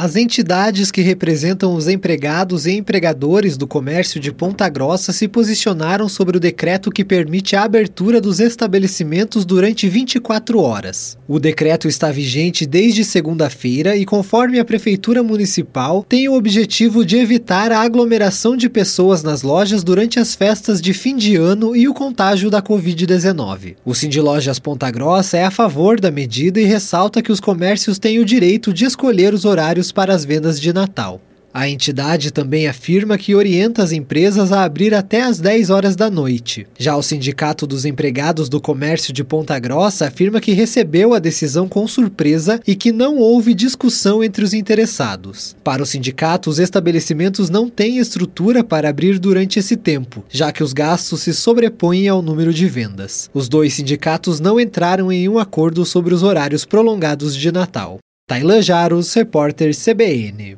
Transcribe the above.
As entidades que representam os empregados e empregadores do comércio de Ponta Grossa se posicionaram sobre o decreto que permite a abertura dos estabelecimentos durante 24 horas. O decreto está vigente desde segunda-feira e, conforme a Prefeitura Municipal, tem o objetivo de evitar a aglomeração de pessoas nas lojas durante as festas de fim de ano e o contágio da Covid-19. O Cindy Lojas Ponta Grossa é a favor da medida e ressalta que os comércios têm o direito de escolher os horários para as vendas de Natal. A entidade também afirma que orienta as empresas a abrir até às 10 horas da noite. Já o Sindicato dos Empregados do Comércio de Ponta Grossa afirma que recebeu a decisão com surpresa e que não houve discussão entre os interessados. Para o sindicato, os estabelecimentos não têm estrutura para abrir durante esse tempo, já que os gastos se sobrepõem ao número de vendas. Os dois sindicatos não entraram em um acordo sobre os horários prolongados de Natal. Tailan Jaros, repórter CBN.